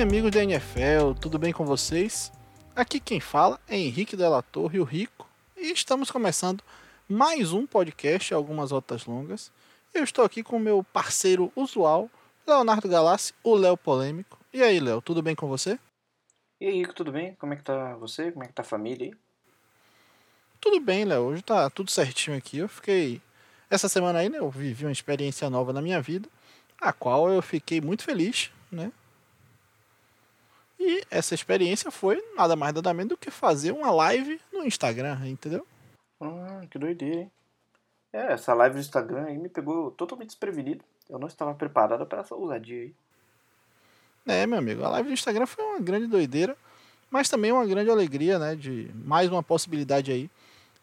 bem, amigos da NFL? Tudo bem com vocês? Aqui quem fala é Henrique Della Torre, o Rico, e estamos começando mais um podcast, algumas rotas longas. Eu estou aqui com o meu parceiro usual, Leonardo Galassi, o Léo Polêmico. E aí, Léo, tudo bem com você? E aí, Rico, tudo bem? Como é que tá você? Como é que tá a família aí? Tudo bem, Léo. Hoje tá tudo certinho aqui. Eu fiquei. Essa semana aí, né, eu vivi uma experiência nova na minha vida, a qual eu fiquei muito feliz, né? E essa experiência foi nada mais nada menos do que fazer uma live no Instagram, entendeu? Hum, que doideira, hein? É, essa live no Instagram aí me pegou totalmente desprevenido. Eu não estava preparado para essa ousadia aí. É, meu amigo, a live do Instagram foi uma grande doideira, mas também uma grande alegria, né, de mais uma possibilidade aí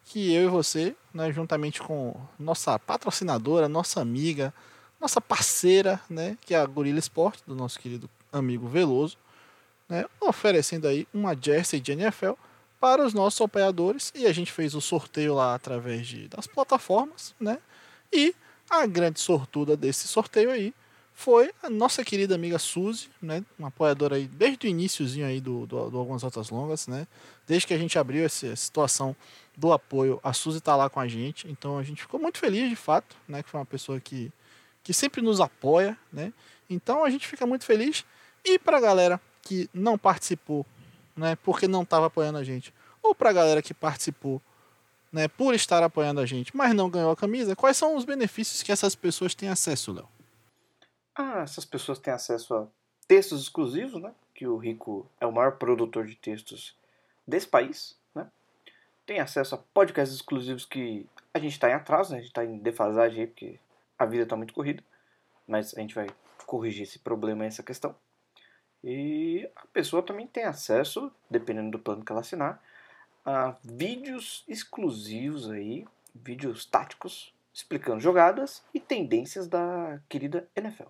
que eu e você, né, juntamente com nossa patrocinadora, nossa amiga, nossa parceira, né, que é a Gorilla Sport, do nosso querido amigo Veloso, né, oferecendo aí uma jersey de NFL para os nossos apoiadores. E a gente fez o sorteio lá através de, das plataformas, né, e a grande sortuda desse sorteio aí foi a nossa querida amiga Suzy, né, uma apoiadora aí desde o iníciozinho aí do, do, do Algumas Altas Longas, né, desde que a gente abriu essa situação do apoio, a Suzy está lá com a gente, então a gente ficou muito feliz de fato, né, que foi uma pessoa que, que sempre nos apoia, né, então a gente fica muito feliz, e para a galera que não participou, né, porque não estava apoiando a gente, ou para a galera que participou, né, por estar apoiando a gente, mas não ganhou a camisa, quais são os benefícios que essas pessoas têm acesso, Léo? Ah, essas pessoas têm acesso a textos exclusivos, né? Que o Rico é o maior produtor de textos desse país, né? Tem acesso a podcasts exclusivos que a gente está em atraso, né? A gente está em defasagem aí, porque a vida está muito corrida. Mas a gente vai corrigir esse problema, essa questão. E a pessoa também tem acesso, dependendo do plano que ela assinar, a vídeos exclusivos aí, vídeos táticos, explicando jogadas e tendências da querida NFL.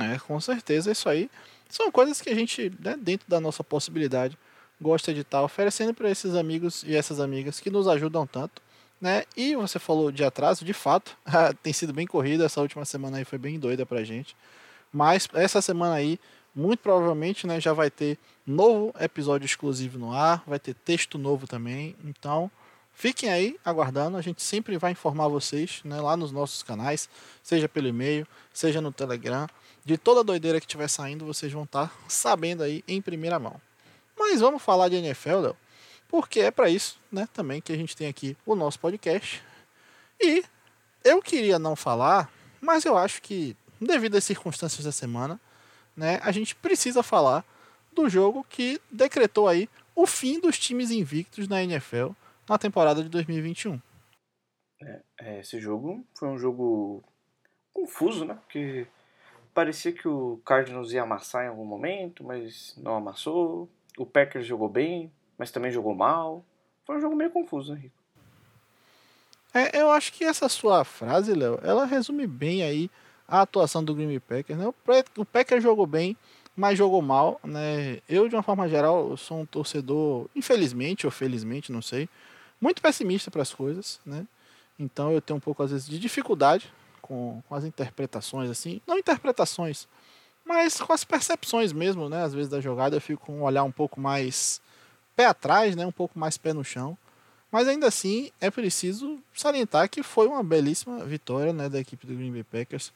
É, com certeza, isso aí são coisas que a gente, né, dentro da nossa possibilidade, gosta de estar oferecendo para esses amigos e essas amigas que nos ajudam tanto. Né? E você falou de atraso, de fato, tem sido bem corrida, essa última semana aí foi bem doida pra gente. Mas essa semana aí, muito provavelmente, né, já vai ter novo episódio exclusivo no ar, vai ter texto novo também. Então, fiquem aí aguardando, a gente sempre vai informar vocês, né, lá nos nossos canais, seja pelo e-mail, seja no Telegram de toda a doideira que estiver saindo, vocês vão estar tá sabendo aí em primeira mão. Mas vamos falar de NFL, Léo, porque é para isso, né, também que a gente tem aqui o nosso podcast. E eu queria não falar, mas eu acho que devido às circunstâncias da semana, né, a gente precisa falar do jogo que decretou aí o fim dos times invictos na NFL na temporada de 2021. É, é, esse jogo foi um jogo confuso, né? Porque parecia que o Cardinals ia amassar em algum momento, mas não amassou. O Packers jogou bem, mas também jogou mal. Foi um jogo meio confuso, né, Rico? É, eu acho que essa sua frase, Léo, ela resume bem aí a atuação do Green Bay Packers. Né? O Packers jogou bem, mas jogou mal. Né? Eu, de uma forma geral, sou um torcedor, infelizmente ou felizmente, não sei, muito pessimista para as coisas. Né? Então eu tenho um pouco, às vezes, de dificuldade com, com as interpretações, assim, não interpretações, mas com as percepções mesmo, né? Às vezes da jogada eu fico com um olhar um pouco mais pé atrás, né? Um pouco mais pé no chão. Mas ainda assim é preciso salientar que foi uma belíssima vitória né, da equipe do Green Bay Packers,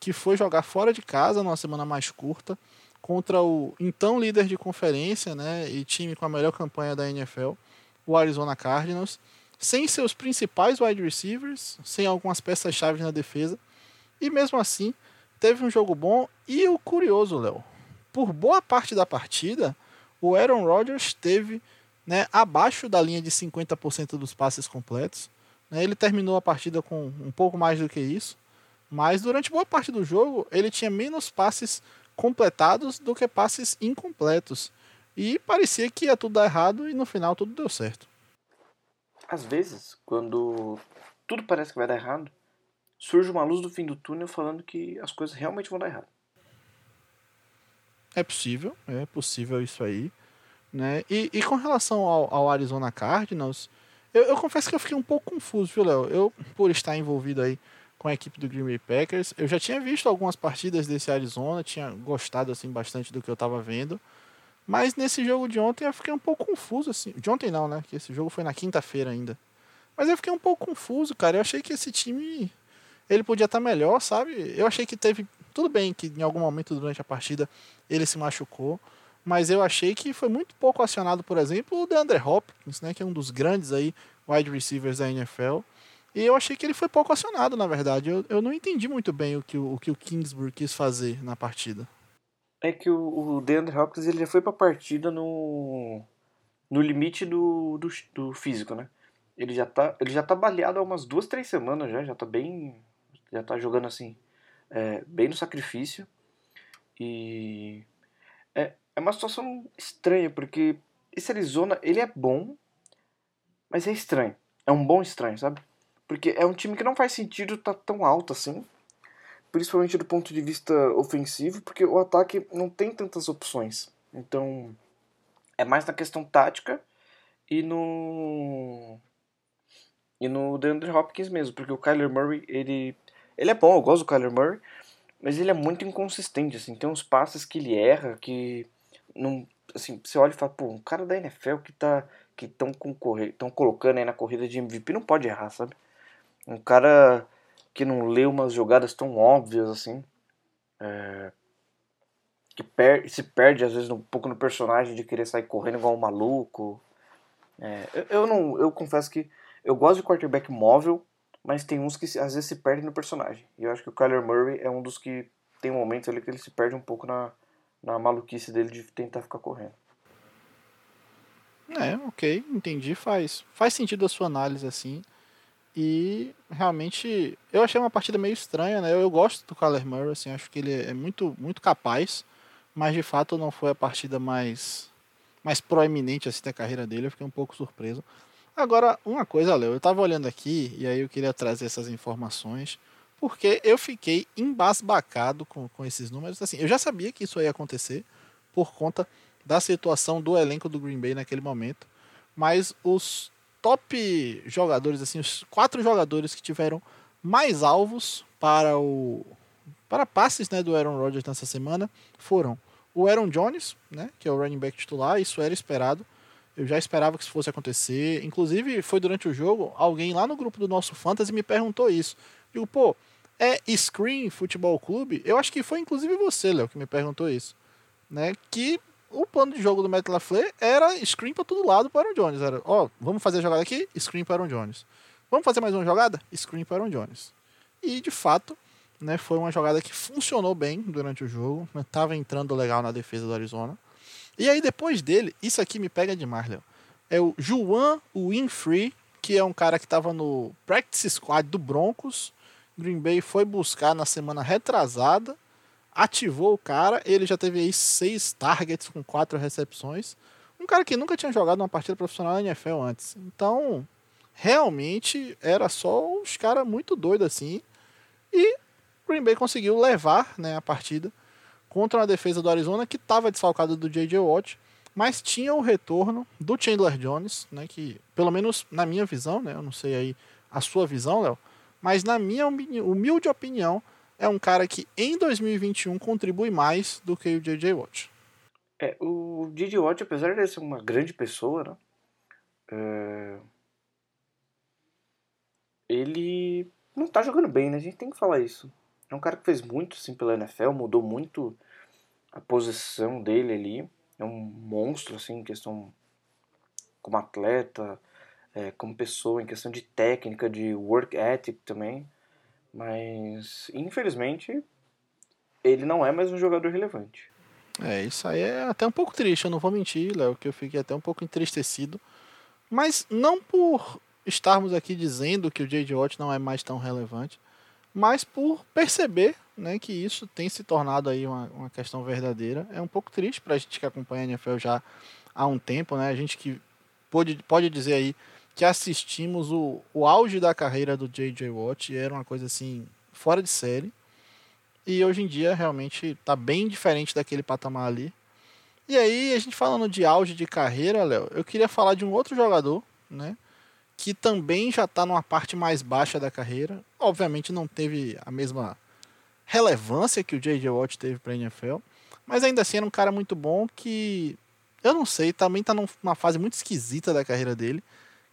que foi jogar fora de casa numa semana mais curta contra o então líder de conferência né, e time com a melhor campanha da NFL, o Arizona Cardinals sem seus principais wide receivers, sem algumas peças-chave na defesa. E mesmo assim, teve um jogo bom. E o curioso, Léo, por boa parte da partida, o Aaron Rodgers teve né, abaixo da linha de 50% dos passes completos. Né, ele terminou a partida com um pouco mais do que isso. Mas durante boa parte do jogo, ele tinha menos passes completados do que passes incompletos. E parecia que ia tudo dar errado e no final tudo deu certo às vezes, quando tudo parece que vai dar errado, surge uma luz do fim do túnel falando que as coisas realmente vão dar errado. É possível, é possível isso aí. Né? E, e com relação ao, ao Arizona Cardinals, eu, eu, confesso que eu fiquei um pouco confuso, viu, Léo? Eu, por estar envolvido aí com a equipe do Green Bay Packers. Eu já tinha visto algumas partidas desse Arizona, tinha gostado assim bastante do que eu estava vendo. Mas nesse jogo de ontem eu fiquei um pouco confuso assim. De ontem não, né? Que esse jogo foi na quinta-feira ainda. Mas eu fiquei um pouco confuso, cara. Eu achei que esse time ele podia estar tá melhor, sabe? Eu achei que teve tudo bem que em algum momento durante a partida ele se machucou, mas eu achei que foi muito pouco acionado, por exemplo, o DeAndre Hopkins, né, que é um dos grandes aí wide receivers da NFL. E eu achei que ele foi pouco acionado, na verdade. Eu, eu não entendi muito bem o que o, o que o Kingsbury quis fazer na partida. É que o, o DeAndre Hopkins ele já foi pra partida no, no limite do, do, do, físico, né? Ele já, tá, ele já tá baleado há umas duas, três semanas já, já tá bem. Já tá jogando assim, é, bem no sacrifício. E é, é uma situação estranha, porque esse Arizona, ele é bom, mas é estranho. É um bom estranho, sabe? Porque é um time que não faz sentido estar tá tão alto assim. Principalmente do ponto de vista ofensivo, porque o ataque não tem tantas opções. Então, é mais na questão tática e no e no DeAndre Hopkins mesmo, porque o Kyler Murray, ele ele é bom, eu gosto do Kyler Murray, mas ele é muito inconsistente assim, tem uns passes que ele erra que não assim, você olha e fala, pô, um cara da NFL que tá que estão estão colocando aí na corrida de MVP não pode errar, sabe? Um cara que não lê umas jogadas tão óbvias assim, é, que per se perde às vezes um pouco no personagem de querer sair correndo igual um maluco. É, eu, eu, não, eu confesso que eu gosto de quarterback móvel, mas tem uns que às vezes se perdem no personagem. E eu acho que o Kyler Murray é um dos que tem momentos ali que ele se perde um pouco na, na maluquice dele de tentar ficar correndo. É, ok, entendi, faz. Faz sentido a sua análise assim. E realmente eu achei uma partida meio estranha, né? Eu, eu gosto do Kyler Murray, assim, acho que ele é muito, muito capaz, mas de fato não foi a partida mais mais proeminente assim da carreira dele, eu fiquei um pouco surpreso. Agora, uma coisa, Léo, eu tava olhando aqui e aí eu queria trazer essas informações, porque eu fiquei embasbacado com, com esses números. Assim, eu já sabia que isso ia acontecer por conta da situação do elenco do Green Bay naquele momento, mas os top jogadores, assim, os quatro jogadores que tiveram mais alvos para o para passes né, do Aaron Rodgers nessa semana foram o Aaron Jones, né, que é o running back titular, isso era esperado. Eu já esperava que isso fosse acontecer. Inclusive, foi durante o jogo, alguém lá no grupo do nosso Fantasy me perguntou isso. Digo, pô, é Screen Futebol Clube? Eu acho que foi inclusive você, Léo, que me perguntou isso. Né? Que o plano de jogo do Matt LaFleur era screen para todo lado para o Jones. Era, ó, oh, vamos fazer a jogada aqui, screen para o Jones. Vamos fazer mais uma jogada? Screen para o Jones. E, de fato, né, foi uma jogada que funcionou bem durante o jogo. Estava né, entrando legal na defesa do Arizona. E aí, depois dele, isso aqui me pega demais, Léo. É o Juan Winfrey, que é um cara que estava no practice squad do Broncos. Green Bay foi buscar na semana retrasada ativou o cara, ele já teve aí seis targets com quatro recepções. Um cara que nunca tinha jogado uma partida profissional na NFL antes. Então, realmente era só os caras muito doidos assim. E Green Bay conseguiu levar né, a partida contra a defesa do Arizona que estava desfalcada do J.J. Watt, mas tinha o retorno do Chandler Jones, né, que pelo menos na minha visão, né, eu não sei aí a sua visão, Léo, mas na minha humilde opinião, é um cara que em 2021 contribui mais do que o J.J. Watt. É, o J.J. Watt, apesar de ser uma grande pessoa, né? É... Ele não tá jogando bem, né? A gente tem que falar isso. É um cara que fez muito assim pela NFL, mudou muito a posição dele ali. É um monstro, assim, em questão como atleta, é, como pessoa, em questão de técnica, de work ethic também. Mas, infelizmente, ele não é mais um jogador relevante. É, isso aí é até um pouco triste, eu não vou mentir, Léo, que eu fiquei até um pouco entristecido. Mas não por estarmos aqui dizendo que o J.J. Watt não é mais tão relevante, mas por perceber né, que isso tem se tornado aí uma, uma questão verdadeira. É um pouco triste para a gente que acompanha a NFL já há um tempo, né? A gente que pode, pode dizer aí que assistimos o, o auge da carreira do J.J. Watt, era uma coisa assim, fora de série. E hoje em dia realmente está bem diferente daquele patamar ali. E aí, a gente falando de auge de carreira, Léo, eu queria falar de um outro jogador, né? que também já está numa parte mais baixa da carreira. Obviamente não teve a mesma relevância que o J.J. Watt teve para a NFL, mas ainda assim era um cara muito bom que eu não sei, também está numa fase muito esquisita da carreira dele,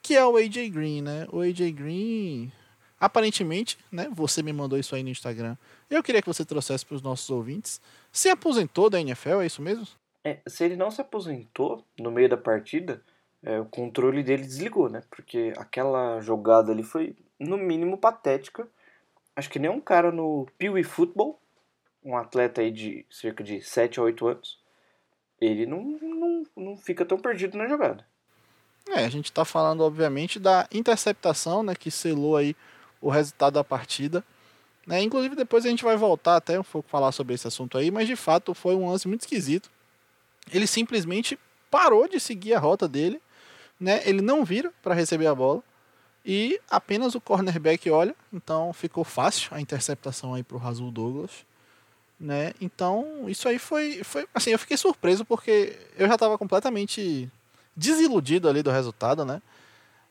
que é o AJ Green, né? O AJ Green aparentemente, né, você me mandou isso aí no Instagram. Eu queria que você trouxesse para os nossos ouvintes. Se aposentou da NFL, é isso mesmo? É, se ele não se aposentou no meio da partida, é, o controle dele desligou, né? Porque aquela jogada ali foi, no mínimo, patética. Acho que nem um cara no Pee Football, um atleta aí de cerca de 7 a 8 anos, ele não, não, não fica tão perdido na jogada. É, a gente está falando, obviamente, da interceptação, né, que selou aí o resultado da partida. Né? Inclusive, depois a gente vai voltar até um pouco falar sobre esse assunto aí, mas de fato foi um lance muito esquisito. Ele simplesmente parou de seguir a rota dele né? Ele não vira para receber a bola e apenas o cornerback olha, então ficou fácil a interceptação aí para o Razul Douglas, né? Então isso aí foi, foi assim, eu fiquei surpreso porque eu já estava completamente desiludido ali do resultado, né?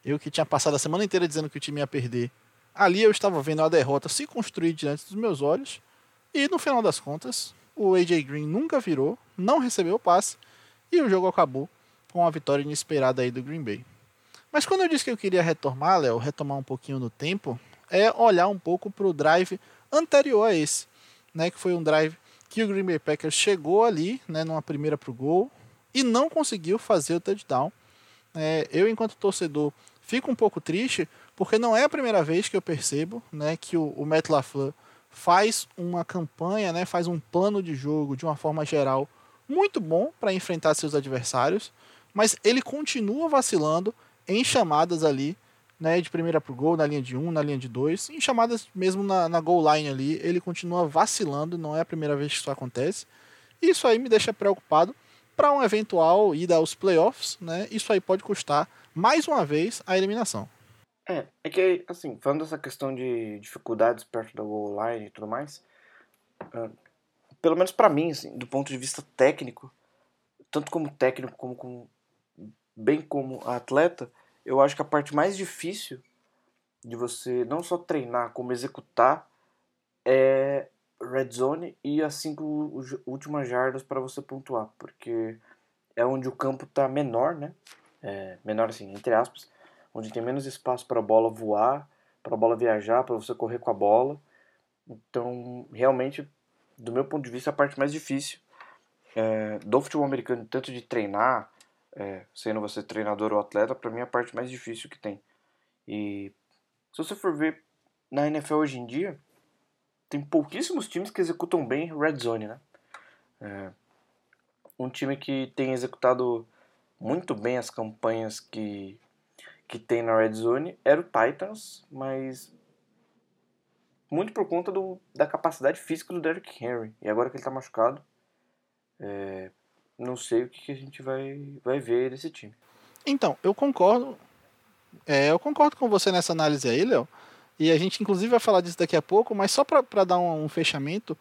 Eu que tinha passado a semana inteira dizendo que o time ia perder, ali eu estava vendo a derrota se construir diante dos meus olhos e no final das contas o AJ Green nunca virou, não recebeu o passe e o jogo acabou com a vitória inesperada aí do Green Bay. Mas quando eu disse que eu queria retomar, Léo, retomar um pouquinho no tempo, é olhar um pouco para o drive anterior a esse, né, que foi um drive que o Green Bay Packers chegou ali, né, numa primeira para o gol e não conseguiu fazer o touchdown. É, eu, enquanto torcedor, fico um pouco triste porque não é a primeira vez que eu percebo, né, que o, o Matt LaFleur faz uma campanha, né, faz um plano de jogo de uma forma geral muito bom para enfrentar seus adversários mas ele continua vacilando em chamadas ali, né, de primeira pro gol, na linha de um, na linha de dois, em chamadas mesmo na, na goal line ali, ele continua vacilando, não é a primeira vez que isso acontece. Isso aí me deixa preocupado para um eventual ida aos playoffs, né? Isso aí pode custar mais uma vez a eliminação. É, é que assim, falando dessa questão de dificuldades perto da goal line e tudo mais, uh, pelo menos para mim, assim, do ponto de vista técnico, tanto como técnico como como bem como atleta, eu acho que a parte mais difícil de você não só treinar, como executar é red zone e as cinco últimas jardas para você pontuar, porque é onde o campo está menor, né? É, menor assim, entre aspas, onde tem menos espaço para a bola voar, para a bola viajar, para você correr com a bola. Então, realmente, do meu ponto de vista, a parte mais difícil é, do futebol americano, tanto de treinar, é, sendo você treinador ou atleta, para mim é a parte mais difícil que tem. E se você for ver na NFL hoje em dia, tem pouquíssimos times que executam bem red zone, né? É, um time que tem executado muito bem as campanhas que, que tem na red zone era o Titans, mas muito por conta do, da capacidade física do Derrick Henry. E agora que ele está machucado, é, não sei o que, que a gente vai, vai ver desse time. Então, eu concordo. É, eu concordo com você nessa análise aí, Léo. E a gente, inclusive, vai falar disso daqui a pouco, mas só para dar um, um, fechamento,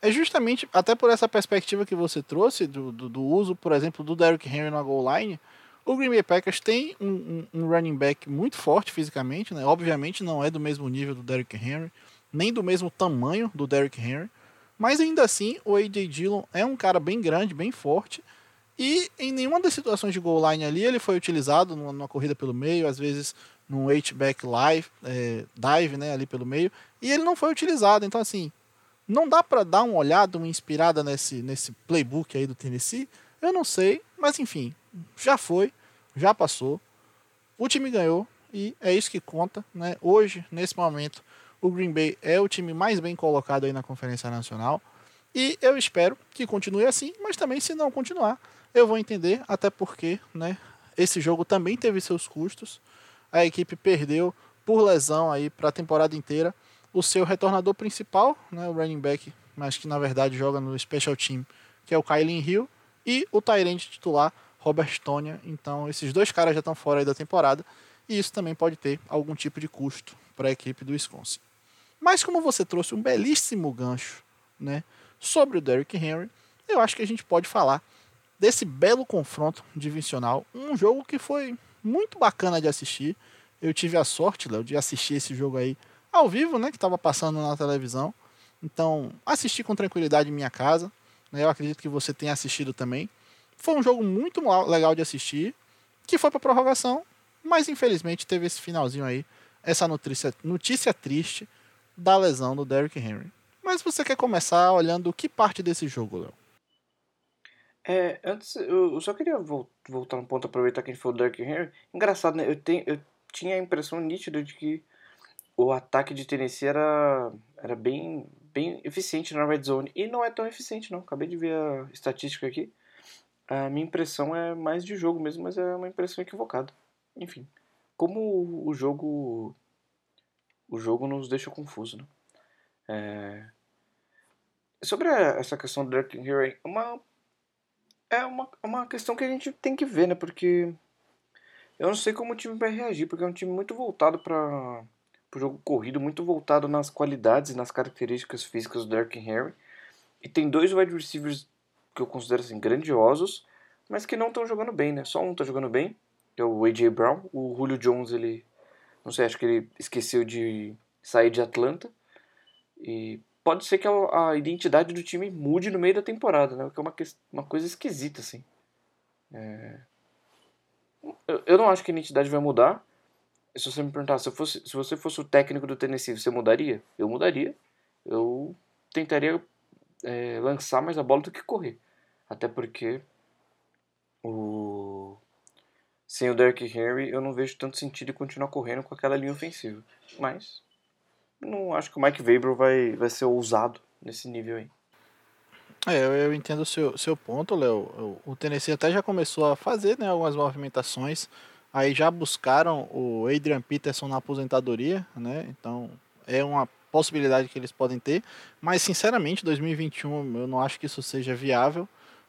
é justamente, até por essa perspectiva que você trouxe, do, do, do uso, por exemplo, do Derrick Henry na goal line, o Green Bay Packers tem um, um, um, running back muito forte fisicamente, né? Obviamente não é do mesmo nível do Derrick Henry, nem do mesmo tamanho do Derrick Henry, mas ainda assim, o A.J. Dillon é um cara bem grande, bem forte. E em nenhuma das situações de goal line ali ele foi utilizado numa, numa corrida pelo meio, às vezes num H-back live, é, dive né, ali pelo meio. E ele não foi utilizado. Então, assim, não dá para dar uma olhada, uma inspirada nesse, nesse playbook aí do Tennessee? Eu não sei, mas enfim, já foi, já passou. O time ganhou e é isso que conta. Né? Hoje, nesse momento, o Green Bay é o time mais bem colocado aí na Conferência Nacional. E eu espero que continue assim, mas também se não continuar, eu vou entender, até porque né, esse jogo também teve seus custos. A equipe perdeu por lesão aí para a temporada inteira o seu retornador principal, né, o running back, mas que na verdade joga no special team, que é o Kylie Hill, e o Tyrande titular, Robert Tonya. Então esses dois caras já estão fora da temporada e isso também pode ter algum tipo de custo para a equipe do Wisconsin. Mas como você trouxe um belíssimo gancho né, sobre o Derrick Henry, eu acho que a gente pode falar desse belo confronto divisional. Um jogo que foi muito bacana de assistir. Eu tive a sorte, Léo, de assistir esse jogo aí ao vivo, né? Que estava passando na televisão. Então, assisti com tranquilidade em minha casa. Né, eu acredito que você tenha assistido também. Foi um jogo muito legal de assistir, que foi para prorrogação, mas infelizmente teve esse finalzinho aí, essa notícia, notícia triste da lesão do Derrick Henry. Mas você quer começar olhando que parte desse jogo, Léo? É, antes, eu só queria voltar um ponto, aproveitar que a gente falou do Derrick Henry. Engraçado, né? Eu, tenho, eu tinha a impressão nítida de que o ataque de Tennessee era, era bem, bem eficiente na red zone. E não é tão eficiente, não. Acabei de ver a estatística aqui. A minha impressão é mais de jogo mesmo, mas é uma impressão equivocada. Enfim, como o jogo o jogo nos deixa confuso, né? É... Sobre essa questão do Derrick Henry, uma é uma, uma questão que a gente tem que ver, né? Porque eu não sei como o time vai reagir, porque é um time muito voltado para o jogo corrido, muito voltado nas qualidades e nas características físicas do Derrick Henry. E tem dois wide receivers que eu considero assim grandiosos, mas que não estão jogando bem, né? Só um está jogando bem, que é o AJ Brown. O Julio Jones, ele não sei, acho que ele esqueceu de sair de Atlanta. E pode ser que a, a, identidade do time mude no meio da temporada, né? Que é uma, uma coisa esquisita, assim. É... Eu, eu, não acho que a identidade vai mudar. Se você me perguntar, se, fosse, se você fosse o técnico do Tennessee, você mudaria? Eu mudaria. Eu tentaria é, lançar mais a bola do que correr. Até porque o... sem o Derrick Henry eu não vejo tanto sentido em continuar correndo com aquela linha ofensiva. Mas não acho que o Mike Weber vai, vai ser ousado nesse nível aí. É, eu, eu entendo o seu, seu ponto, Léo. O Tennessee até já começou a fazer né, algumas movimentações. Aí já buscaram o Adrian Peterson na aposentadoria, né? Então é uma possibilidade que eles podem ter. Mas sinceramente, 2021 eu não acho que isso seja viável.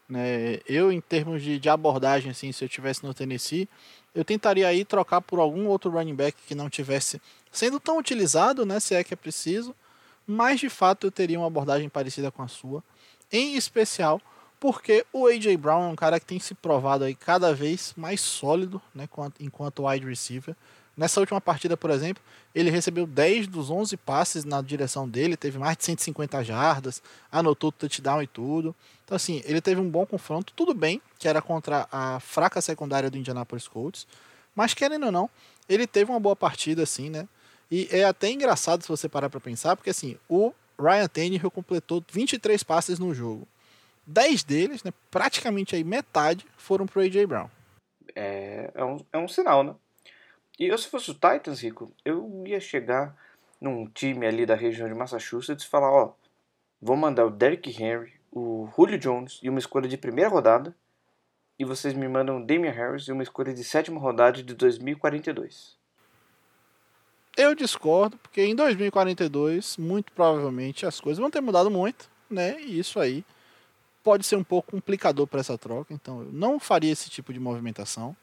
Né? Eu, em termos de, de abordagem, assim, se eu tivesse no Tennessee, eu tentaria aí trocar por algum outro running back que não tivesse sendo tão utilizado, né, se é que é preciso, mas de fato eu teria uma abordagem parecida com a sua, em especial porque o AJ Brown é um cara que tem se provado aí cada vez mais sólido, né, enquanto wide receiver. Nessa última partida, por exemplo, ele recebeu 10 dos 11 passes na direção dele, teve mais de 150 jardas, anotou touchdown e tudo. Então, assim, ele teve um bom confronto. Tudo bem que era contra a fraca secundária do Indianapolis Colts, mas querendo ou não, ele teve uma boa partida, assim, né? E é até engraçado se você parar para pensar, porque assim, o Ryan Tannehill completou 23 passes no jogo. 10 deles, né, praticamente aí metade, foram pro AJ Brown. É, é, um, é um sinal, né? E eu, se fosse o Titans, Rico, eu ia chegar num time ali da região de Massachusetts e falar: ó, vou mandar o Derrick Henry, o Julio Jones e uma escolha de primeira rodada, e vocês me mandam o Damian Harris e uma escolha de sétima rodada de 2042. Eu discordo, porque em 2042, muito provavelmente, as coisas vão ter mudado muito, né? E isso aí pode ser um pouco complicador para essa troca, então eu não faria esse tipo de movimentação,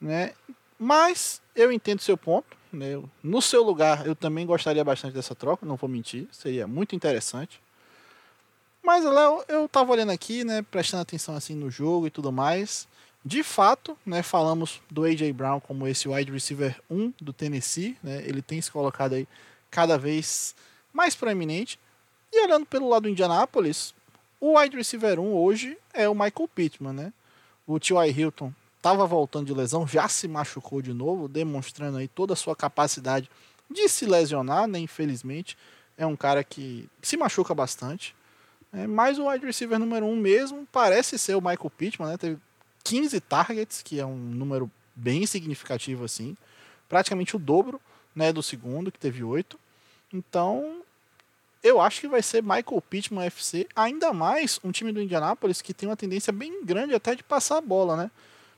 né? Mas eu entendo seu ponto. Né? No seu lugar, eu também gostaria bastante dessa troca, não vou mentir, seria muito interessante. Mas, Léo, eu tava olhando aqui, né, prestando atenção assim no jogo e tudo mais. De fato, né, falamos do AJ Brown como esse wide receiver 1 do Tennessee, né? Ele tem se colocado aí cada vez mais proeminente. E olhando pelo lado do Indianapolis, o wide receiver 1 hoje é o Michael Pittman, né? O T.Y. Hilton estava voltando de lesão, já se machucou de novo, demonstrando aí toda a sua capacidade de se lesionar, né? Infelizmente, é um cara que se machuca bastante. É, mas o wide receiver número 1 um mesmo parece ser o Michael Pittman, né? Teve 15 targets, que é um número bem significativo assim, praticamente o dobro, né, do segundo, que teve 8. Então, eu acho que vai ser Michael Pittman FC, ainda mais um time do Indianapolis que tem uma tendência bem grande até de passar a bola, né?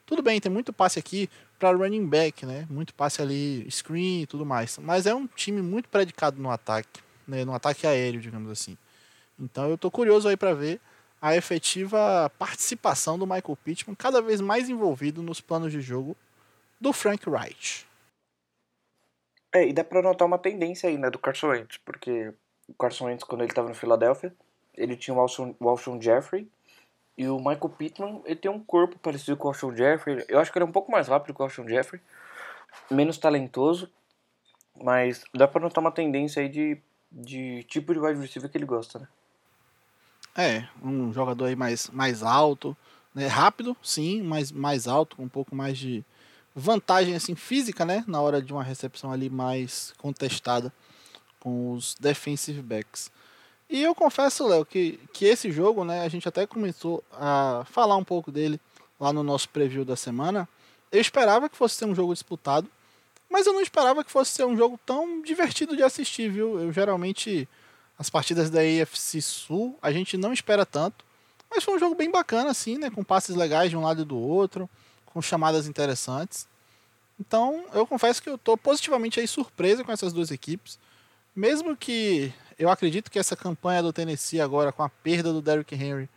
Tudo bem, tem muito passe aqui para running back, né? Muito passe ali, screen e tudo mais. Mas é um time muito predicado no ataque, né? No ataque aéreo, digamos assim. Então eu tô curioso aí para ver a efetiva participação do Michael Pittman cada vez mais envolvido nos planos de jogo do Frank Wright. É, e dá para notar uma tendência aí, né, do Carson Wentz, porque o Carson Wentz, quando ele estava no Philadelphia, ele tinha o Alshon, o Alshon Jeffrey, e o Michael Pittman, ele tem um corpo parecido com o Alshon Jeffrey. Eu acho que ele é um pouco mais rápido que o Alshon Jeffrey. menos talentoso, mas dá pra notar uma tendência aí de, de tipo de wide receiver que ele gosta, né? É, um jogador aí mais, mais alto, né? Rápido, sim, mas mais alto, com um pouco mais de vantagem assim física, né? Na hora de uma recepção ali mais contestada com os defensive backs. E eu confesso, Léo, que, que esse jogo, né, a gente até começou a falar um pouco dele lá no nosso preview da semana. Eu esperava que fosse ser um jogo disputado, mas eu não esperava que fosse ser um jogo tão divertido de assistir, viu? Eu geralmente as partidas da AFC Sul a gente não espera tanto, mas foi um jogo bem bacana assim, né, com passes legais de um lado e do outro, com chamadas interessantes. Então, eu confesso que eu estou positivamente aí surpreso com essas duas equipes. Mesmo que eu acredito que essa campanha do Tennessee agora, com a perda do Derrick Henry,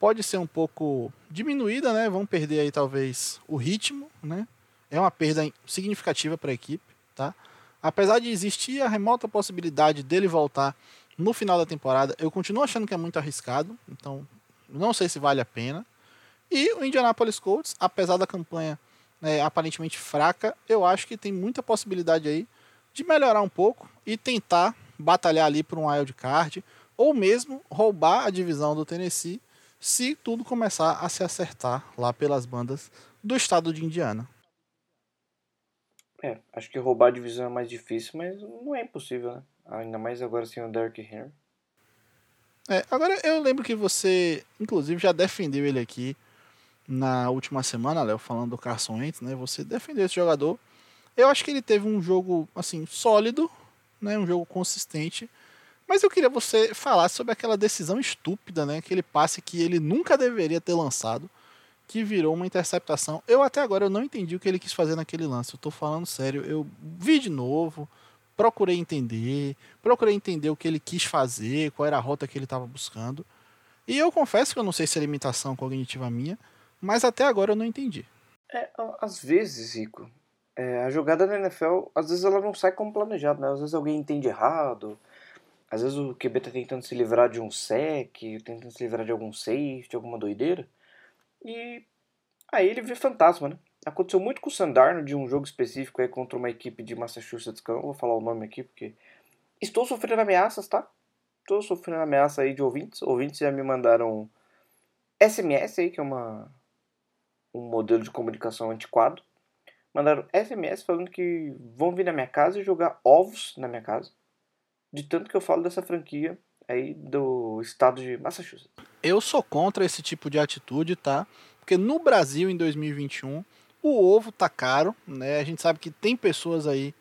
pode ser um pouco diminuída, né? Vão perder aí talvez o ritmo, né? É uma perda significativa para a equipe, tá? Apesar de existir a remota possibilidade dele voltar no final da temporada, eu continuo achando que é muito arriscado, então não sei se vale a pena. E o Indianapolis Colts, apesar da campanha né, aparentemente fraca, eu acho que tem muita possibilidade aí de melhorar um pouco e tentar batalhar ali por um wild card ou mesmo roubar a divisão do Tennessee se tudo começar a se acertar lá pelas bandas do estado de Indiana. É, acho que roubar a divisão é mais difícil, mas não é impossível, né? Ainda mais agora sem o Derrick Henry. É, agora eu lembro que você, inclusive, já defendeu ele aqui na última semana, Léo, falando do Carson Wentz, né? Você defendeu esse jogador eu acho que ele teve um jogo assim sólido, né, um jogo consistente. Mas eu queria você falar sobre aquela decisão estúpida, né, aquele passe que ele nunca deveria ter lançado, que virou uma interceptação. Eu até agora eu não entendi o que ele quis fazer naquele lance. Eu tô falando sério, eu vi de novo, procurei entender, procurei entender o que ele quis fazer, qual era a rota que ele estava buscando. E eu confesso que eu não sei se é limitação cognitiva minha, mas até agora eu não entendi. É, às vezes, Rico, é, a jogada na NFL, às vezes ela não sai como planejado, né? Às vezes alguém entende errado, às vezes o QB tá tentando se livrar de um sec, tentando se livrar de algum safety, alguma doideira, e aí ele vê fantasma, né? Aconteceu muito com o Sandarno de um jogo específico aí contra uma equipe de Massachusetts, que eu não vou falar o nome aqui porque estou sofrendo ameaças, tá? Estou sofrendo ameaça aí de ouvintes. Ouvintes já me mandaram SMS aí, que é uma um modelo de comunicação antiquado mandaram SMS falando que vão vir na minha casa e jogar ovos na minha casa. De tanto que eu falo dessa franquia aí do estado de Massachusetts. Eu sou contra esse tipo de atitude, tá? Porque no Brasil, em 2021, o ovo tá caro, né? A gente sabe que tem pessoas aí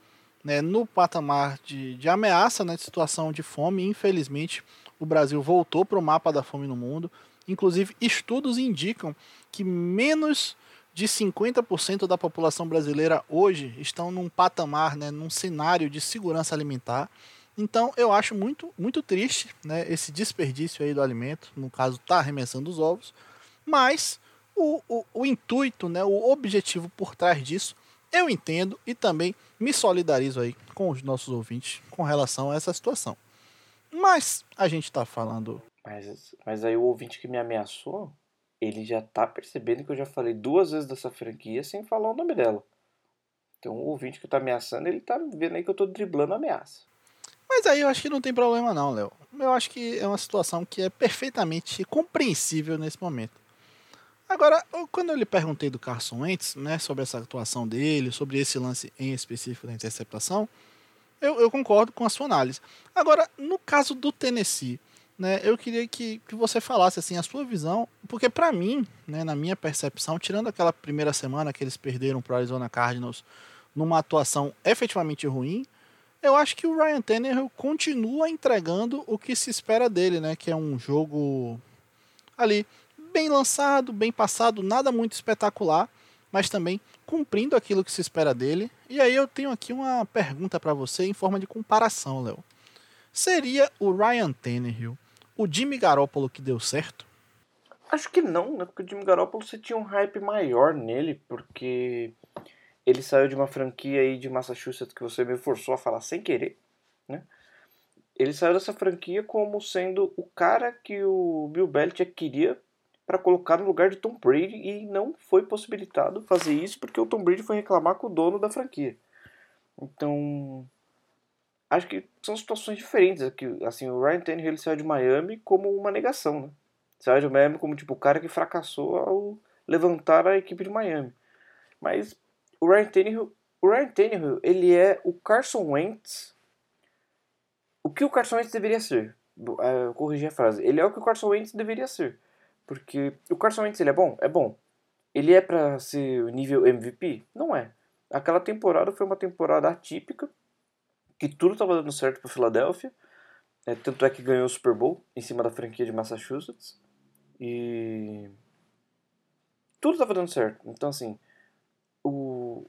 né, no patamar de, de ameaça, né, de situação de fome. Infelizmente, o Brasil voltou para o mapa da fome no mundo. Inclusive, estudos indicam que menos de 50% da população brasileira hoje estão num patamar, né, num cenário de segurança alimentar. Então eu acho muito, muito triste né, esse desperdício aí do alimento, no caso tá arremessando os ovos, mas o, o, o intuito, né, o objetivo por trás disso, eu entendo e também me solidarizo aí com os nossos ouvintes com relação a essa situação. Mas a gente está falando. Mas, mas aí o ouvinte que me ameaçou, ele já tá percebendo que eu já falei duas vezes dessa franquia sem falar o nome dela. Então o ouvinte que tá ameaçando, ele tá vendo aí que eu tô driblando a ameaça. Mas aí eu acho que não tem problema não, Léo. Eu acho que é uma situação que é perfeitamente compreensível nesse momento. Agora, quando eu lhe perguntei do Carson Wentz, né, sobre essa atuação dele, sobre esse lance em específico da interceptação, eu, eu concordo com a sua análise. Agora, no caso do Tennessee, né, eu queria que, que você falasse assim a sua visão, porque para mim, né, na minha percepção, tirando aquela primeira semana que eles perderam para o Arizona Cardinals numa atuação efetivamente ruim, eu acho que o Ryan Tannehill continua entregando o que se espera dele, né, que é um jogo ali bem lançado, bem passado, nada muito espetacular, mas também cumprindo aquilo que se espera dele. E aí eu tenho aqui uma pergunta para você em forma de comparação, Léo. Seria o Ryan Tannehill o Jimmy Garoppolo que deu certo? Acho que não, né? Porque o Jimmy Garoppolo você tinha um hype maior nele, porque ele saiu de uma franquia aí de Massachusetts que você me forçou a falar sem querer, né? Ele saiu dessa franquia como sendo o cara que o Bill Belichick queria para colocar no lugar de Tom Brady e não foi possibilitado fazer isso porque o Tom Brady foi reclamar com o dono da franquia. Então, acho que são situações diferentes aqui. Assim, o Ryan Tannehill ele saiu de Miami como uma negação, né? Saiu de Miami como tipo o cara que fracassou ao levantar a equipe de Miami. Mas o Ryan Tannehill, o Ryan Tannehill, ele é o Carson Wentz. O que o Carson Wentz deveria ser? Uh, corrigir a frase. Ele é o que o Carson Wentz deveria ser. Porque o Carson Wentz ele é bom? É bom. Ele é para ser o nível MVP? Não é. Aquela temporada foi uma temporada atípica, que tudo estava dando certo para Filadélfia. É, tanto é que ganhou o Super Bowl em cima da franquia de Massachusetts. E tudo estava dando certo. Então assim, o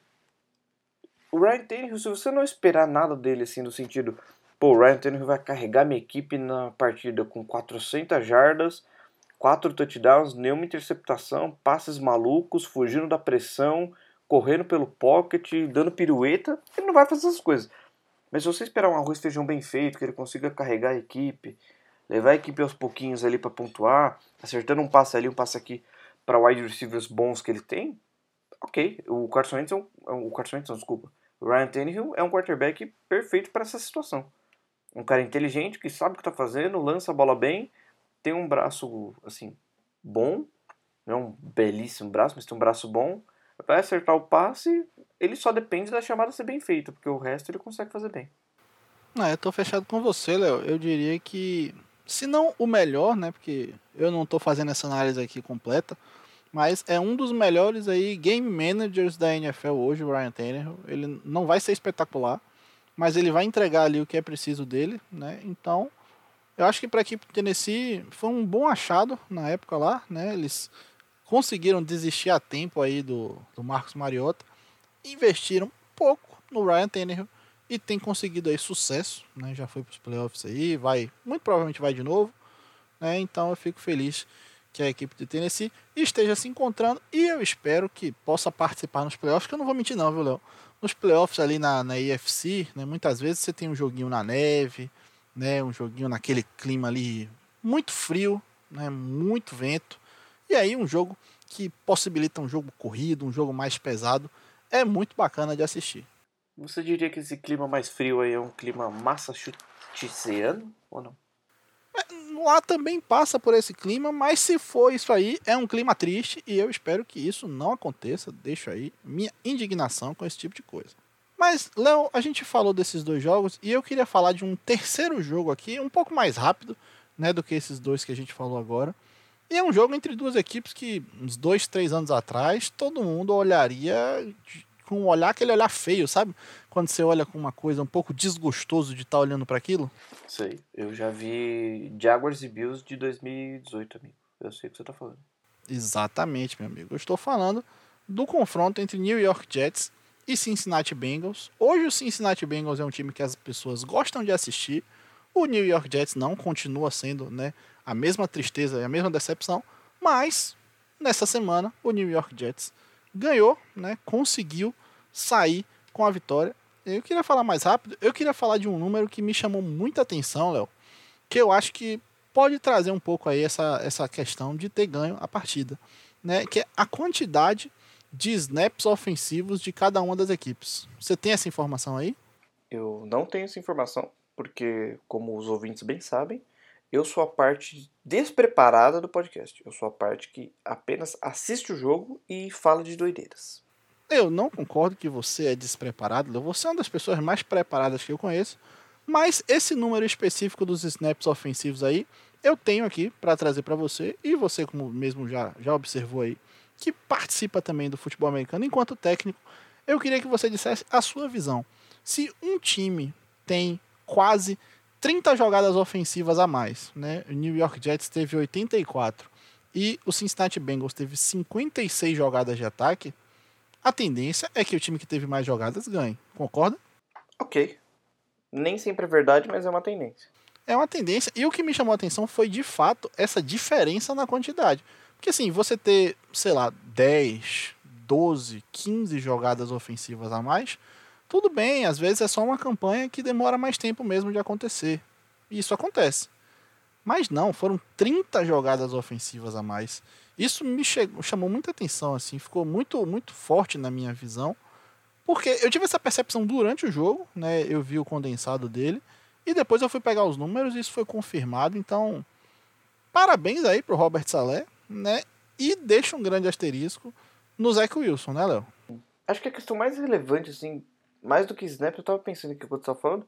o Ryan Tannehill, se você não esperar nada dele assim no sentido, pô, o Ryan Tannehill vai carregar minha equipe na partida com 400 jardas, quatro touchdowns, nenhuma interceptação, passes malucos, fugindo da pressão, correndo pelo pocket, dando pirueta, ele não vai fazer essas coisas. Mas se você esperar um arroz feijão bem feito, que ele consiga carregar a equipe, levar a equipe aos pouquinhos ali para pontuar, acertando um passe ali, um passe aqui para wide receivers bons que ele tem, ok. O Carson Wentz é é o Carson Wentz, desculpa. O Ryan Tannehill é um quarterback perfeito para essa situação. Um cara inteligente que sabe o que está fazendo, lança a bola bem, tem um braço assim bom, não é um belíssimo braço, mas tem um braço bom. Vai acertar o passe, ele só depende da chamada ser bem feita, porque o resto ele consegue fazer bem. Ah, eu tô fechado com você, Léo. Eu diria que, se não o melhor, né? Porque eu não tô fazendo essa análise aqui completa, mas é um dos melhores aí game managers da NFL hoje, o Ryan Tannehill. Ele não vai ser espetacular, mas ele vai entregar ali o que é preciso dele, né? Então, eu acho que para a equipe do Tennessee foi um bom achado na época lá, né? Eles conseguiram desistir a tempo aí do, do Marcos Mariota, investiram pouco no Ryan Tannehill e tem conseguido aí sucesso, né? Já foi para os playoffs aí, vai, muito provavelmente vai de novo, né? Então eu fico feliz que a equipe de Tennessee esteja se encontrando e eu espero que possa participar nos playoffs, que eu não vou mentir não, viu, Léo? Nos playoffs ali na, na EFC, né? Muitas vezes você tem um joguinho na neve, né? Um joguinho naquele clima ali muito frio, né? Muito vento. E aí um jogo que possibilita um jogo corrido, um jogo mais pesado, é muito bacana de assistir. Você diria que esse clima mais frio aí é um clima massachusettsiano ou não? É, lá também passa por esse clima, mas se for isso aí, é um clima triste e eu espero que isso não aconteça. Deixo aí minha indignação com esse tipo de coisa. Mas, Léo, a gente falou desses dois jogos e eu queria falar de um terceiro jogo aqui, um pouco mais rápido né, do que esses dois que a gente falou agora. E é um jogo entre duas equipes que, uns dois, três anos atrás, todo mundo olharia com um olhar, aquele olhar feio, sabe? Quando você olha com uma coisa um pouco desgostoso de estar tá olhando para aquilo. Sei, eu já vi Jaguars e Bills de 2018, amigo. Eu sei o que você tá falando. Exatamente, meu amigo. Eu estou falando do confronto entre New York Jets e Cincinnati Bengals. Hoje o Cincinnati Bengals é um time que as pessoas gostam de assistir. O New York Jets não continua sendo né, a mesma tristeza e a mesma decepção, mas nessa semana o New York Jets ganhou, né, conseguiu sair com a vitória. Eu queria falar mais rápido, eu queria falar de um número que me chamou muita atenção, Léo, que eu acho que pode trazer um pouco aí essa, essa questão de ter ganho a partida, né, que é a quantidade de snaps ofensivos de cada uma das equipes. Você tem essa informação aí? Eu não tenho essa informação, porque, como os ouvintes bem sabem, eu sou a parte despreparada do podcast. Eu sou a parte que apenas assiste o jogo e fala de doideiras. Eu não concordo que você é despreparado. Você é uma das pessoas mais preparadas que eu conheço. Mas esse número específico dos snaps ofensivos aí, eu tenho aqui para trazer para você. E você, como mesmo já, já observou aí, que participa também do futebol americano enquanto técnico, eu queria que você dissesse a sua visão. Se um time tem quase 30 jogadas ofensivas a mais, né? O New York Jets teve 84 e o Cincinnati Bengals teve 56 jogadas de ataque, a tendência é que o time que teve mais jogadas ganhe. Concorda? Ok. Nem sempre é verdade, mas é uma tendência. É uma tendência. E o que me chamou a atenção foi de fato essa diferença na quantidade. Porque assim, você ter, sei lá, 10, 12, 15 jogadas ofensivas a mais, tudo bem, às vezes é só uma campanha que demora mais tempo mesmo de acontecer. E isso acontece. Mas não, foram 30 jogadas ofensivas a mais. Isso me chegou, chamou muita atenção, assim, ficou muito, muito forte na minha visão. Porque eu tive essa percepção durante o jogo, né? Eu vi o condensado dele. E depois eu fui pegar os números e isso foi confirmado. Então, parabéns aí pro Robert Salé, né? E deixa um grande asterisco no Zach Wilson, né, Léo? Acho que a questão mais relevante, assim, mais do que snap, eu tava pensando aqui quando você tava falando,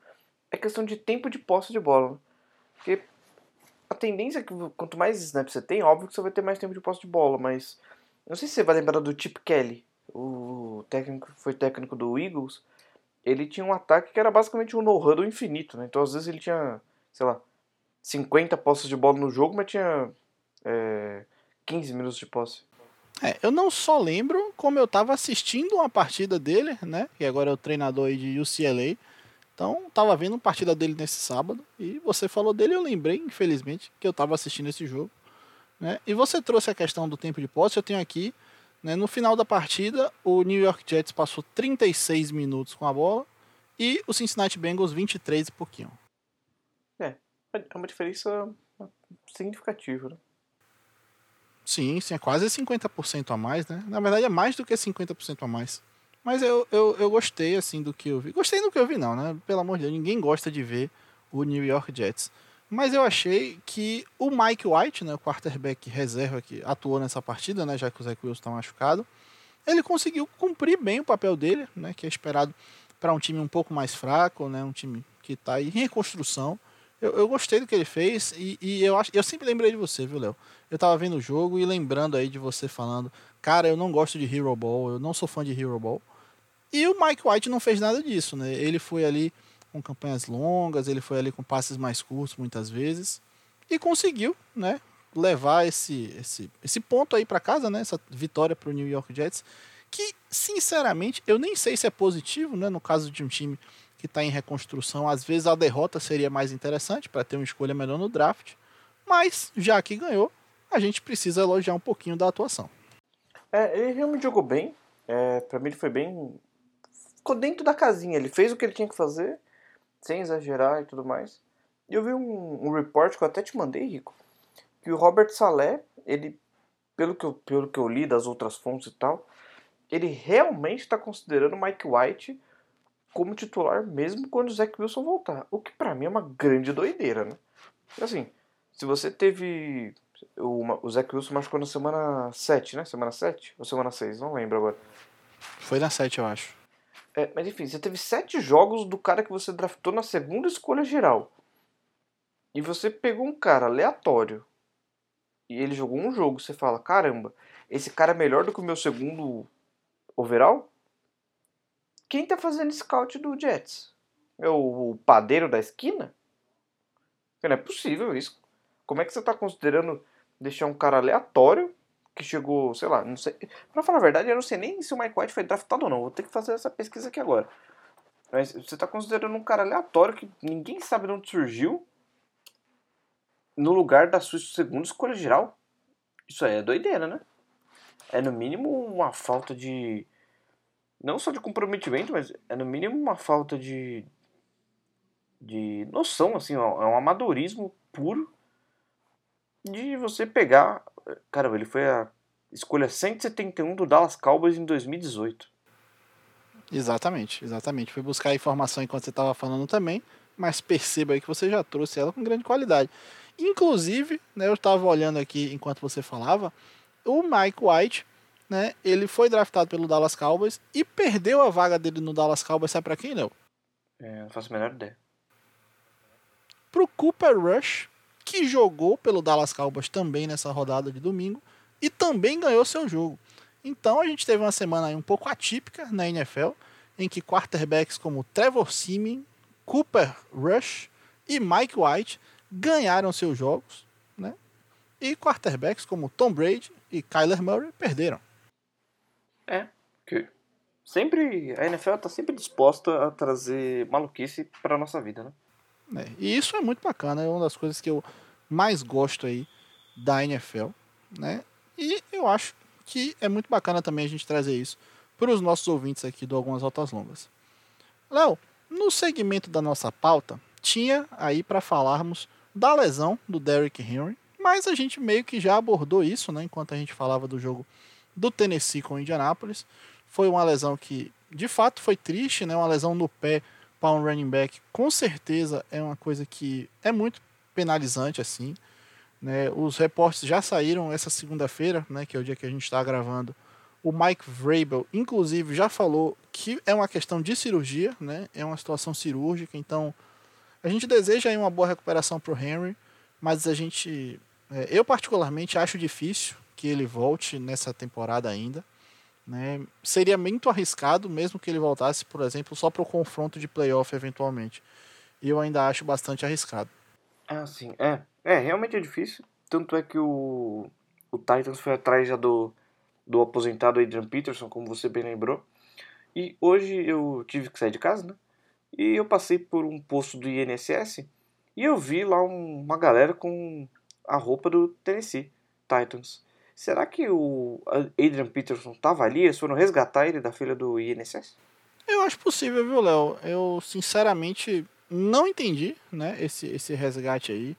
é questão de tempo de posse de bola. Né? Porque a tendência é que quanto mais snaps você tem, óbvio que você vai ter mais tempo de posse de bola, mas não sei se você vai lembrar do Chip Kelly, o técnico foi técnico do Eagles. Ele tinha um ataque que era basicamente um no-huddle infinito, né? Então às vezes ele tinha, sei lá, 50 posses de bola no jogo, mas tinha é, 15 minutos de posse. É, eu não só lembro como eu estava assistindo uma partida dele, né? Que agora é o treinador aí de UCLA. Então, estava vendo uma partida dele nesse sábado e você falou dele, eu lembrei, infelizmente, que eu estava assistindo esse jogo. Né? E você trouxe a questão do tempo de posse, eu tenho aqui, né, no final da partida, o New York Jets passou 36 minutos com a bola e o Cincinnati Bengals 23 e pouquinho. É, é uma diferença significativa, né? Sim, sim, é quase 50% a mais, né? Na verdade é mais do que 50% a mais. Mas eu, eu, eu gostei, assim, do que eu vi. Gostei do que eu vi, não, né? Pelo amor de Deus, ninguém gosta de ver o New York Jets. Mas eu achei que o Mike White, né, o quarterback reserva que atuou nessa partida, né, já que o Zach Wilson está machucado, ele conseguiu cumprir bem o papel dele, né, que é esperado para um time um pouco mais fraco, né, um time que está em reconstrução. Eu, eu, gostei do que ele fez e, e, eu, acho, eu sempre lembrei de você, viu, Léo? Eu tava vendo o jogo e lembrando aí de você falando, cara, eu não gosto de Hero Ball, eu não sou fã de Hero Ball. E o Mike White não fez nada disso, né? Ele foi ali com campanhas longas, ele foi ali com passes mais curtos muitas vezes e conseguiu, né, levar esse esse, esse ponto aí para casa, né, essa vitória para o New York Jets, que sinceramente eu nem sei se é positivo, né, no caso de um time que está em reconstrução, às vezes a derrota seria mais interessante para ter uma escolha melhor no draft, mas já que ganhou, a gente precisa elogiar um pouquinho da atuação. É, ele realmente jogou bem. É, para mim ele foi bem ficou dentro da casinha. Ele fez o que ele tinha que fazer, sem exagerar e tudo mais. E eu vi um, um report que eu até te mandei, Rico, que o Robert Salé, ele, pelo que eu, pelo que eu li das outras fontes e tal, ele realmente está considerando o Mike White como titular mesmo quando o Zach Wilson voltar. O que para mim é uma grande doideira, né? Assim, se você teve. O, o Zach Wilson machucou na semana 7, né? Semana 7 ou semana 6? Não lembro agora. Foi na 7, eu acho. É, mas enfim, você teve sete jogos do cara que você draftou na segunda escolha geral. E você pegou um cara aleatório. E ele jogou um jogo. Você fala: caramba, esse cara é melhor do que o meu segundo overall? Quem tá fazendo scout do Jets? É o, o padeiro da esquina? Não é possível isso. Como é que você tá considerando deixar um cara aleatório que chegou, sei lá, não sei. Pra falar a verdade, eu não sei nem se o Mike White foi draftado ou não. Vou ter que fazer essa pesquisa aqui agora. Mas você tá considerando um cara aleatório que ninguém sabe de onde surgiu no lugar da sua segunda escolha geral. Isso aí é doideira, né? É no mínimo uma falta de. Não só de comprometimento, mas é no mínimo uma falta de. de noção, assim, é um amadorismo puro de você pegar Caramba, ele foi a escolha 171 do Dallas Cowboys em 2018. Exatamente, exatamente. Fui buscar a informação enquanto você estava falando também, mas perceba aí que você já trouxe ela com grande qualidade. Inclusive, né, eu estava olhando aqui enquanto você falava, o Mike White, né, ele foi draftado pelo Dallas Cowboys e perdeu a vaga dele no Dallas Cowboys, sabe para quem, Léo? É, não faço a menor ideia. Pro Cooper Rush, que jogou pelo Dallas Cowboys também nessa rodada de domingo e também ganhou seu jogo. Então a gente teve uma semana um pouco atípica na NFL, em que quarterbacks como Trevor Simeon, Cooper Rush e Mike White ganharam seus jogos, né? E quarterbacks como Tom Brady e Kyler Murray perderam. É, que sempre a NFL está sempre disposta a trazer maluquice para nossa vida, né? É, e isso é muito bacana, é uma das coisas que eu mais gosto aí da NFL, né? E eu acho que é muito bacana também a gente trazer isso para os nossos ouvintes aqui do Algumas Altas Longas. Léo, no segmento da nossa pauta, tinha aí para falarmos da lesão do Derrick Henry, Mas a gente meio que já abordou isso, né? Enquanto a gente falava do jogo do Tennessee com o Indianapolis. Foi uma lesão que, de fato, foi triste, né? Uma lesão no pé para um running back, com certeza é uma coisa que é muito penalizante, assim. Né? Os reportes já saíram essa segunda-feira, né? Que é o dia que a gente está gravando. O Mike Vrabel, inclusive, já falou que é uma questão de cirurgia, né? É uma situação cirúrgica, então a gente deseja aí uma boa recuperação para o Henry, mas a gente, é, eu particularmente acho difícil que ele volte nessa temporada ainda. Né? Seria muito arriscado, mesmo que ele voltasse, por exemplo, só para o confronto de playoff eventualmente. Eu ainda acho bastante arriscado. Ah, sim. É, é realmente é difícil. Tanto é que o, o Titans foi atrás já do, do aposentado Adrian Peterson, como você bem lembrou. E hoje eu tive que sair de casa, né? E eu passei por um posto do INSS e eu vi lá um, uma galera com a roupa do Tennessee Titans. Será que o Adrian Peterson estava ali? Eles foram resgatar ele da filha do INSS? Eu acho possível, viu, Léo? Eu, sinceramente, não entendi né, esse, esse resgate aí.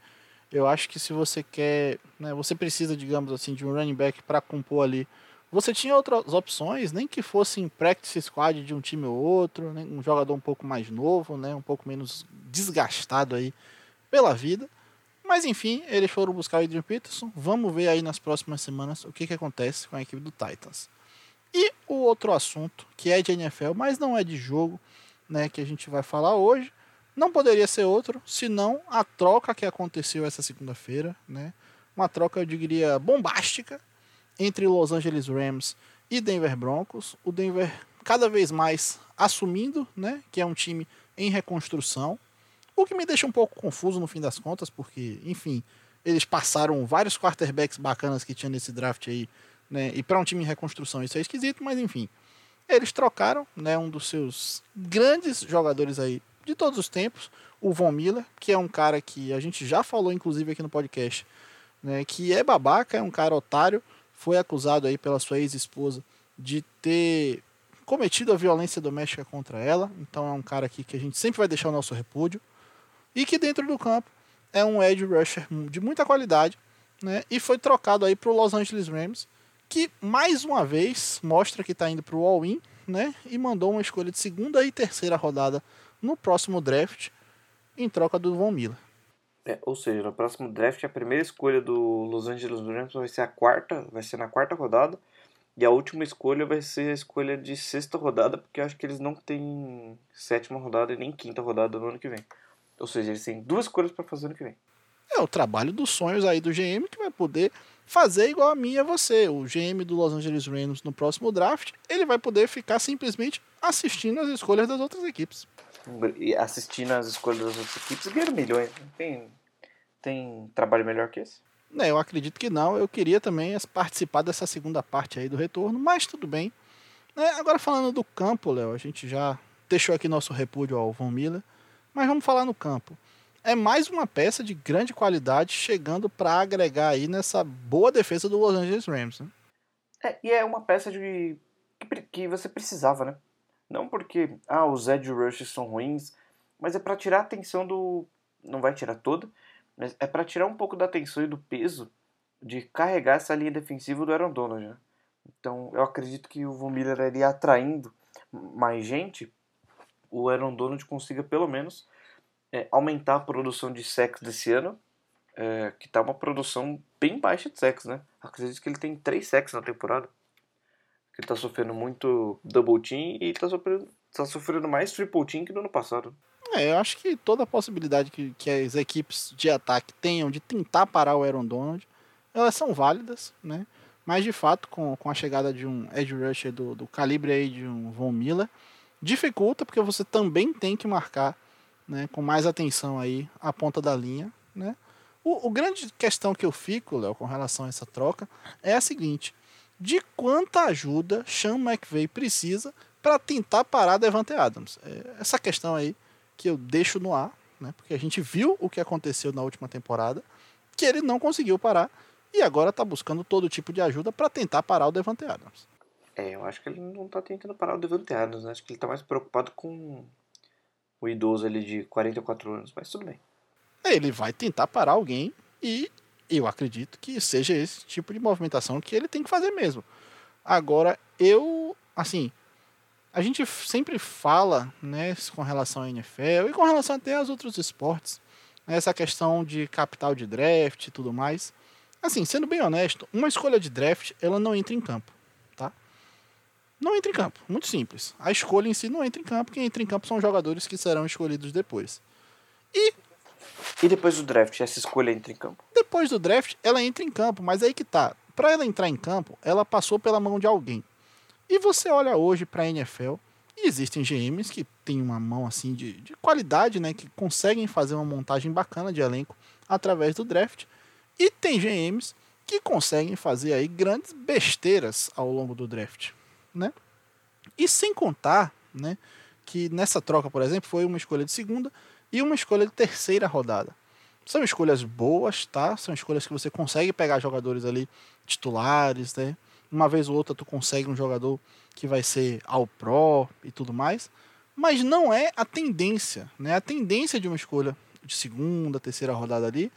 Eu acho que se você quer, né, você precisa, digamos assim, de um running back para compor ali. Você tinha outras opções, nem que fosse em practice squad de um time ou outro, né, um jogador um pouco mais novo, né, um pouco menos desgastado aí pela vida. Mas enfim, eles foram buscar o Adrian Peterson. Vamos ver aí nas próximas semanas o que, que acontece com a equipe do Titans. E o outro assunto, que é de NFL, mas não é de jogo, né, que a gente vai falar hoje, não poderia ser outro, senão a troca que aconteceu essa segunda-feira, né? Uma troca, eu diria, bombástica entre Los Angeles Rams e Denver Broncos. O Denver cada vez mais assumindo, né, que é um time em reconstrução, o que me deixa um pouco confuso no fim das contas, porque, enfim, eles passaram vários quarterbacks bacanas que tinha nesse draft aí, né? E para um time em reconstrução isso é esquisito, mas enfim. Eles trocaram, né, um dos seus grandes jogadores aí de todos os tempos, o Von Miller, que é um cara que a gente já falou inclusive aqui no podcast, né, que é babaca, é um cara otário, foi acusado aí pela sua ex-esposa de ter cometido a violência doméstica contra ela, então é um cara aqui que a gente sempre vai deixar o nosso repúdio e que dentro do campo é um edge rusher de muita qualidade, né? E foi trocado aí para o Los Angeles Rams, que mais uma vez mostra que está indo para o all-in, né? E mandou uma escolha de segunda e terceira rodada no próximo draft em troca do Von Miller. É, ou seja, no próximo draft a primeira escolha do Los Angeles Rams vai ser a quarta, vai ser na quarta rodada. E a última escolha vai ser a escolha de sexta rodada, porque acho que eles não têm sétima rodada e nem quinta rodada no ano que vem. Ou seja, eles têm duas coisas para fazer no que vem. É o trabalho dos sonhos aí do GM que vai poder fazer igual a mim e a você. O GM do Los Angeles Rams no próximo draft, ele vai poder ficar simplesmente assistindo as escolhas das outras equipes. E assistindo as escolhas das outras equipes ganhando milhões. Tem, tem trabalho melhor que esse? É, eu acredito que não. Eu queria também participar dessa segunda parte aí do retorno, mas tudo bem. É, agora falando do campo, Léo, a gente já deixou aqui nosso repúdio ao Von Miller. Mas vamos falar no campo. É mais uma peça de grande qualidade chegando para agregar aí nessa boa defesa do Los Angeles Rams. Né? É, e é uma peça de que, que você precisava, né? Não porque ah, os edge rushes são ruins, mas é para tirar a atenção do. Não vai tirar toda, mas é para tirar um pouco da atenção e do peso de carregar essa linha defensiva do Aaron Donald. Né? Então eu acredito que o Von Miller iria atraindo mais gente o Aaron Donald consiga pelo menos é, aumentar a produção de sexo desse ano, é, que tá uma produção bem baixa de sexo, né? Acredito que ele tem três sexos na temporada. Que ele tá sofrendo muito double team e tá sofrendo, tá sofrendo mais triple team que no ano passado. É, eu acho que toda a possibilidade que, que as equipes de ataque tenham de tentar parar o Aaron Donald, elas são válidas, né? Mas de fato, com, com a chegada de um edge rusher do, do calibre aí de um Von Miller, dificulta porque você também tem que marcar né, com mais atenção aí a ponta da linha. Né? O, o grande questão que eu fico, Léo, com relação a essa troca é a seguinte: de quanta ajuda Sean McVay precisa para tentar parar Devante Adams? É essa questão aí que eu deixo no ar, né, porque a gente viu o que aconteceu na última temporada, que ele não conseguiu parar e agora está buscando todo tipo de ajuda para tentar parar o Devante Adams. É, eu acho que ele não tá tentando parar o Devante Adams, né? Acho que ele tá mais preocupado com o idoso ali de 44 anos, mas tudo bem. É, ele vai tentar parar alguém e Eu acredito que seja esse tipo de movimentação que ele tem que fazer mesmo. Agora, eu, assim, a gente sempre fala, né, com relação à NFL e com relação até aos outros esportes, né, essa questão de capital de draft e tudo mais. Assim, sendo bem honesto, uma escolha de draft, ela não entra em campo? Não entra em campo, muito simples. A escolha em si não entra em campo, quem entra em campo são os jogadores que serão escolhidos depois. E e depois do draft, essa escolha entra em campo? Depois do draft, ela entra em campo, mas aí que tá. Para ela entrar em campo, ela passou pela mão de alguém. E você olha hoje para a NFL, e existem GMs que têm uma mão assim de, de qualidade, né, que conseguem fazer uma montagem bacana de elenco através do draft, e tem GMs que conseguem fazer aí grandes besteiras ao longo do draft, né? E sem contar, né, que nessa troca, por exemplo, foi uma escolha de segunda e uma escolha de terceira rodada. São escolhas boas, tá? São escolhas que você consegue pegar jogadores ali titulares, né? Uma vez ou outra tu consegue um jogador que vai ser ao pro e tudo mais, mas não é a tendência, né? A tendência de uma escolha de segunda, terceira rodada ali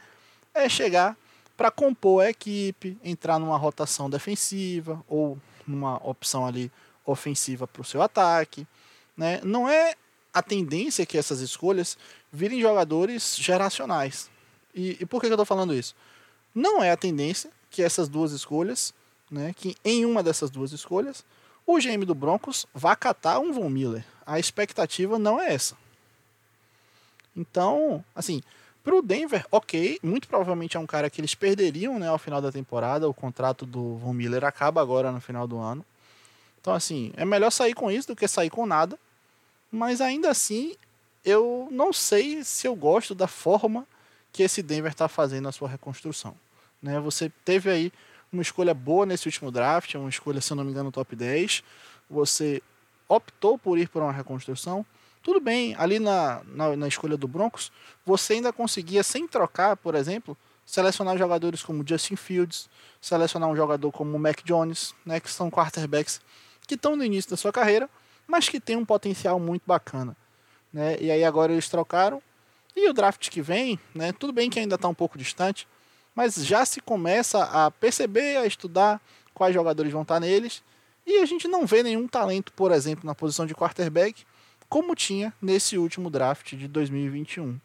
é chegar para compor a equipe, entrar numa rotação defensiva ou numa opção ali ofensiva para o seu ataque, né? Não é a tendência que essas escolhas virem jogadores geracionais. E, e por que, que eu estou falando isso? Não é a tendência que essas duas escolhas, né, que em uma dessas duas escolhas, o GM do Broncos vá catar um Von Miller. A expectativa não é essa. Então, assim, para o Denver, ok, muito provavelmente é um cara que eles perderiam né, ao final da temporada. O contrato do Von Miller acaba agora no final do ano. Então, assim, é melhor sair com isso do que sair com nada mas ainda assim eu não sei se eu gosto da forma que esse Denver está fazendo a sua reconstrução. Né? Você teve aí uma escolha boa nesse último draft, uma escolha, se eu não me engano, top 10. Você optou por ir por uma reconstrução. Tudo bem, ali na, na, na escolha do Broncos, você ainda conseguia, sem trocar, por exemplo, selecionar jogadores como Justin Fields, selecionar um jogador como Mac Jones, né, que são quarterbacks que estão no início da sua carreira, mas que tem um potencial muito bacana. Né? E aí agora eles trocaram. E o draft que vem, né? tudo bem que ainda está um pouco distante, mas já se começa a perceber, a estudar quais jogadores vão estar tá neles. E a gente não vê nenhum talento, por exemplo, na posição de quarterback, como tinha nesse último draft de 2021.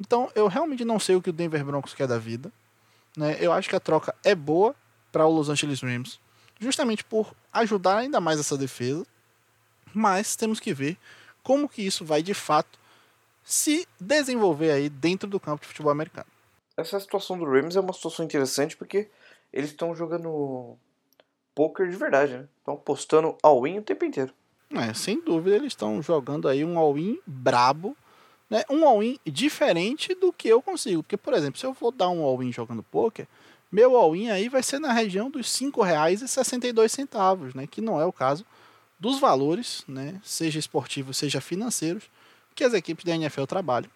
Então eu realmente não sei o que o Denver Broncos quer da vida. Né? Eu acho que a troca é boa para o Los Angeles Rams, justamente por ajudar ainda mais essa defesa mas temos que ver como que isso vai de fato se desenvolver aí dentro do campo de futebol americano. Essa situação do Rams é uma situação interessante porque eles estão jogando poker de verdade, né? Estão postando all-in o tempo inteiro. É, sem dúvida eles estão jogando aí um all-in brabo, né? Um all-in diferente do que eu consigo, porque por exemplo, se eu for dar um all-in jogando poker, meu all-in aí vai ser na região dos R$ 5,62, né? Que não é o caso dos valores, né, seja esportivos, seja financeiros, que as equipes da NFL trabalham.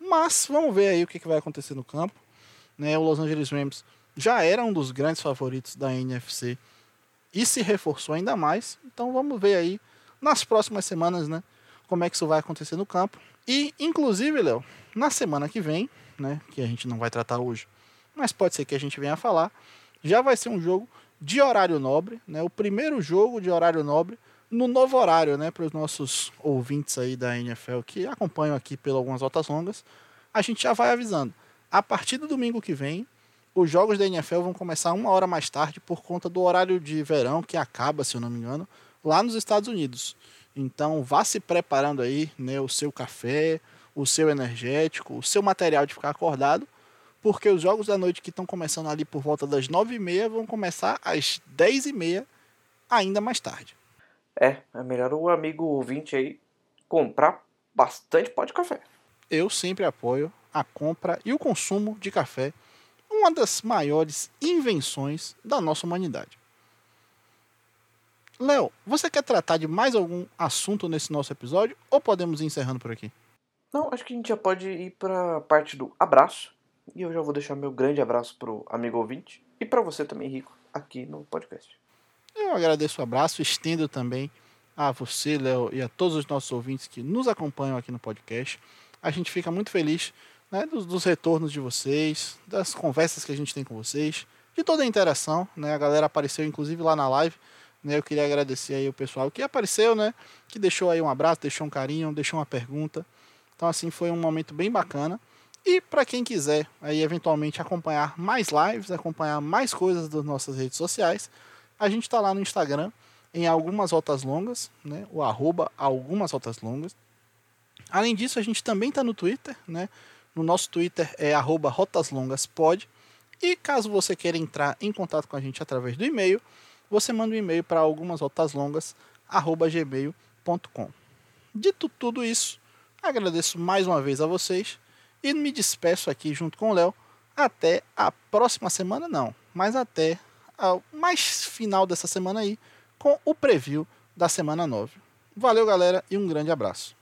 Mas vamos ver aí o que, que vai acontecer no campo. Né, o Los Angeles Rams já era um dos grandes favoritos da NFC e se reforçou ainda mais. Então vamos ver aí nas próximas semanas, né, como é que isso vai acontecer no campo. E inclusive, Léo, na semana que vem, né, que a gente não vai tratar hoje, mas pode ser que a gente venha a falar, já vai ser um jogo de horário nobre, né, o primeiro jogo de horário nobre no novo horário, né, para os nossos ouvintes aí da NFL que acompanham aqui pelas algumas rotas longas, a gente já vai avisando. A partir do domingo que vem, os jogos da NFL vão começar uma hora mais tarde por conta do horário de verão que acaba, se eu não me engano, lá nos Estados Unidos. Então vá se preparando aí, né, o seu café, o seu energético, o seu material de ficar acordado, porque os jogos da noite que estão começando ali por volta das nove e meia vão começar às dez e meia, ainda mais tarde. É, é melhor o amigo ouvinte aí comprar bastante pó de café. Eu sempre apoio a compra e o consumo de café, uma das maiores invenções da nossa humanidade. Léo, você quer tratar de mais algum assunto nesse nosso episódio ou podemos ir encerrando por aqui? Não, acho que a gente já pode ir para a parte do abraço. E eu já vou deixar meu grande abraço pro amigo ouvinte e para você também, Rico, aqui no podcast. Eu agradeço o abraço, estendo também a você, Léo, e a todos os nossos ouvintes que nos acompanham aqui no podcast. A gente fica muito feliz né, dos, dos, retornos de vocês, das conversas que a gente tem com vocês, de toda a interação, né? A galera apareceu inclusive lá na live? Eu queria agradecer aí o pessoal que apareceu, né? Que deixou aí um abraço, deixou um carinho, deixou uma pergunta. Então assim foi um momento bem bacana. E para quem quiser aí eventualmente acompanhar mais lives, acompanhar mais coisas das nossas redes sociais, a gente está lá no Instagram em algumas rotas longas, né? O arroba algumas longas. Além disso, a gente também está no Twitter, né? No nosso Twitter é arroba rotaslongaspod. E caso você queira entrar em contato com a gente através do e-mail, você manda um e-mail para algumas rotas longas gmail.com. Dito tudo isso, agradeço mais uma vez a vocês e me despeço aqui junto com o Léo até a próxima semana não, mas até o mais final dessa semana aí com o preview da semana 9. Valeu, galera, e um grande abraço.